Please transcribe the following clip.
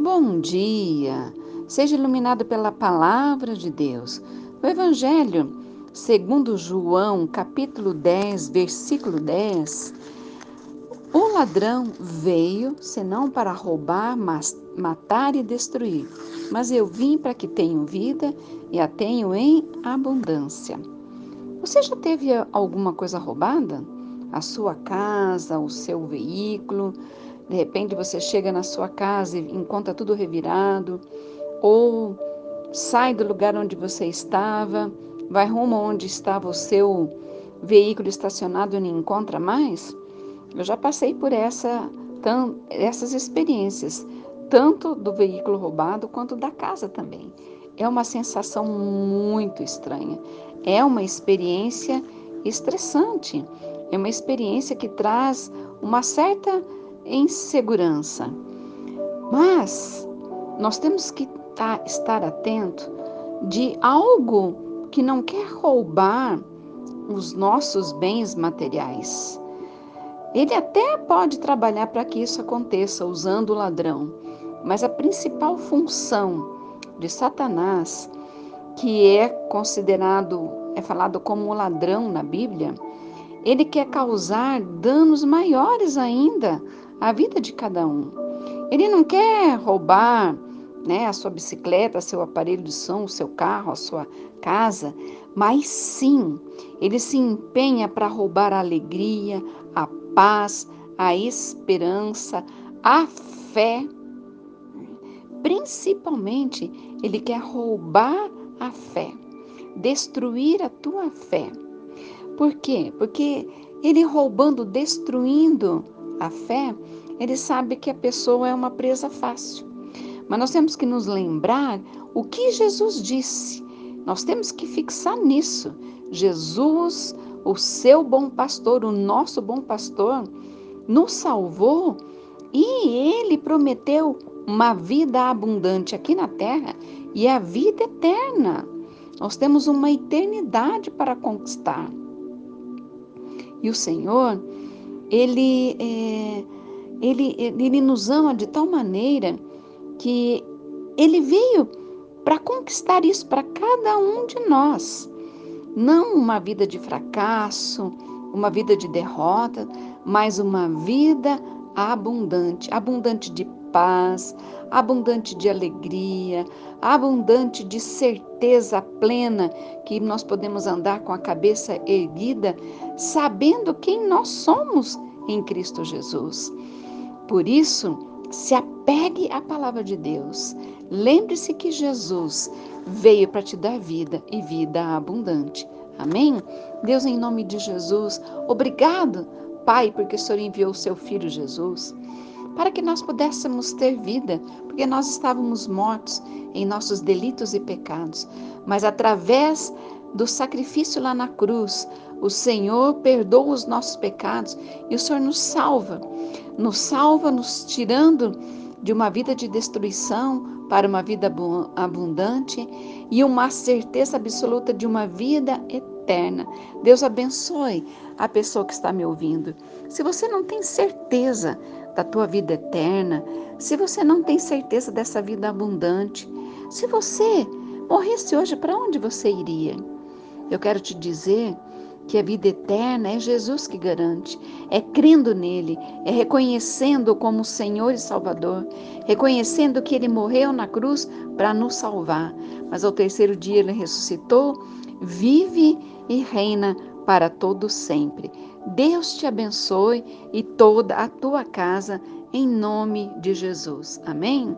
Bom dia! Seja iluminado pela palavra de Deus. O Evangelho, segundo João, capítulo 10, versículo 10, o ladrão veio senão para roubar, matar e destruir. Mas eu vim para que tenham vida e a tenham em abundância. Você já teve alguma coisa roubada? A sua casa, o seu veículo, de repente você chega na sua casa e encontra tudo revirado, ou sai do lugar onde você estava, vai rumo onde estava o seu veículo estacionado e não encontra mais. Eu já passei por essa, tam, essas experiências, tanto do veículo roubado quanto da casa também. É uma sensação muito estranha. É uma experiência estressante. É uma experiência que traz uma certa em segurança. Mas nós temos que tá, estar atento de algo que não quer roubar os nossos bens materiais. Ele até pode trabalhar para que isso aconteça usando o ladrão, mas a principal função de Satanás, que é considerado, é falado como ladrão na Bíblia, ele quer causar danos maiores ainda à vida de cada um. Ele não quer roubar né, a sua bicicleta, seu aparelho de som, o seu carro, a sua casa, mas sim, ele se empenha para roubar a alegria, a paz, a esperança, a fé. Principalmente, ele quer roubar a fé, destruir a tua fé. Por quê? Porque ele roubando, destruindo a fé, ele sabe que a pessoa é uma presa fácil. Mas nós temos que nos lembrar o que Jesus disse. Nós temos que fixar nisso. Jesus, o seu bom pastor, o nosso bom pastor, nos salvou e ele prometeu uma vida abundante aqui na terra e a vida eterna. Nós temos uma eternidade para conquistar. E o Senhor, Ele, é, ele, ele nos ama de tal maneira que Ele veio para conquistar isso para cada um de nós. Não uma vida de fracasso, uma vida de derrota, mas uma vida abundante abundante de paz, abundante de alegria, abundante de certeza plena que nós podemos andar com a cabeça erguida, sabendo quem nós somos em Cristo Jesus. Por isso, se apegue à palavra de Deus. Lembre-se que Jesus veio para te dar vida e vida abundante. Amém? Deus, em nome de Jesus, obrigado, Pai, porque o Senhor enviou o seu filho Jesus para que nós pudéssemos ter vida, porque nós estávamos mortos em nossos delitos e pecados. Mas através do sacrifício lá na cruz, o Senhor perdoa os nossos pecados e o Senhor nos salva. Nos salva, nos tirando de uma vida de destruição para uma vida abundante e uma certeza absoluta de uma vida eterna. Deus abençoe a pessoa que está me ouvindo. Se você não tem certeza da tua vida eterna, se você não tem certeza dessa vida abundante, se você morresse hoje, para onde você iria? Eu quero te dizer que a vida eterna é Jesus que garante, é crendo nele, é reconhecendo como Senhor e Salvador, reconhecendo que ele morreu na cruz para nos salvar, mas ao terceiro dia ele ressuscitou, vive e reina para todo sempre. Deus te abençoe e toda a tua casa, em nome de Jesus. Amém?